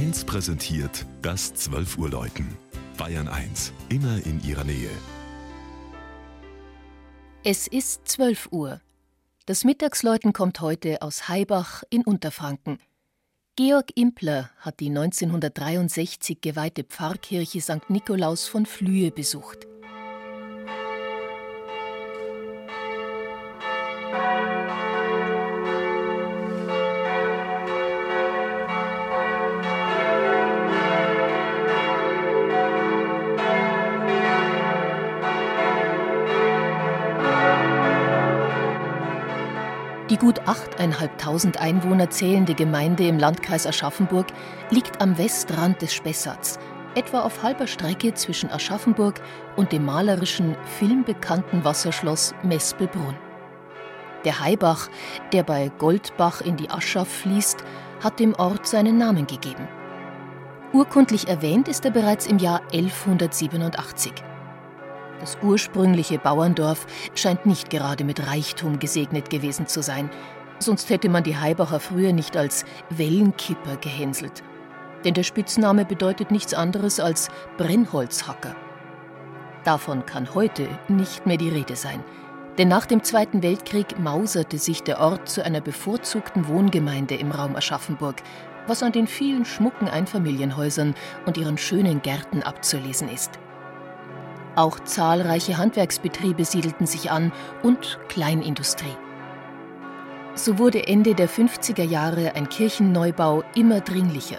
1 präsentiert das 12 Uhr Läuten. Bayern 1, immer in ihrer Nähe. Es ist 12 Uhr. Das Mittagsläuten kommt heute aus Heibach in Unterfranken. Georg Impler hat die 1963 geweihte Pfarrkirche St. Nikolaus von Flühe besucht. Die gut 8.500 Einwohner zählende Gemeinde im Landkreis Aschaffenburg liegt am Westrand des Spessarts, etwa auf halber Strecke zwischen Aschaffenburg und dem malerischen, filmbekannten Wasserschloss Mespelbrunn. Der Haibach, der bei Goldbach in die Aschaff fließt, hat dem Ort seinen Namen gegeben. Urkundlich erwähnt ist er bereits im Jahr 1187. Das ursprüngliche Bauerndorf scheint nicht gerade mit Reichtum gesegnet gewesen zu sein, sonst hätte man die Heibacher früher nicht als Wellenkipper gehänselt. Denn der Spitzname bedeutet nichts anderes als Brennholzhacker. Davon kann heute nicht mehr die Rede sein. Denn nach dem Zweiten Weltkrieg mauserte sich der Ort zu einer bevorzugten Wohngemeinde im Raum Aschaffenburg, was an den vielen schmucken Einfamilienhäusern und ihren schönen Gärten abzulesen ist. Auch zahlreiche Handwerksbetriebe siedelten sich an und Kleinindustrie. So wurde Ende der 50er Jahre ein Kirchenneubau immer dringlicher.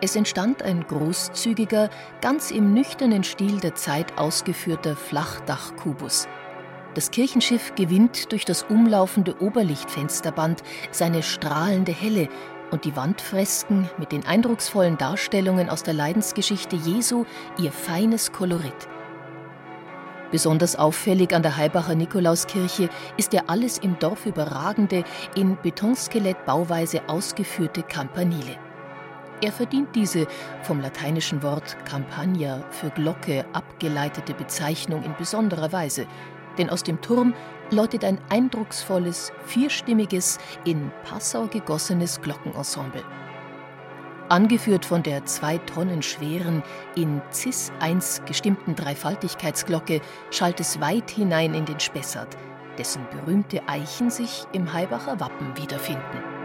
Es entstand ein großzügiger, ganz im nüchternen Stil der Zeit ausgeführter Flachdachkubus. Das Kirchenschiff gewinnt durch das umlaufende Oberlichtfensterband seine strahlende Helle und die Wandfresken mit den eindrucksvollen Darstellungen aus der Leidensgeschichte Jesu ihr feines Kolorit. Besonders auffällig an der Heibacher Nikolauskirche ist der alles im Dorf überragende, in Betonskelettbauweise ausgeführte Campanile. Er verdient diese vom lateinischen Wort Campagna für Glocke abgeleitete Bezeichnung in besonderer Weise, denn aus dem Turm läutet ein eindrucksvolles, vierstimmiges, in Passau gegossenes Glockenensemble. Angeführt von der zwei Tonnen schweren, in Cis 1 gestimmten Dreifaltigkeitsglocke schallt es weit hinein in den Spessart, dessen berühmte Eichen sich im Heibacher Wappen wiederfinden.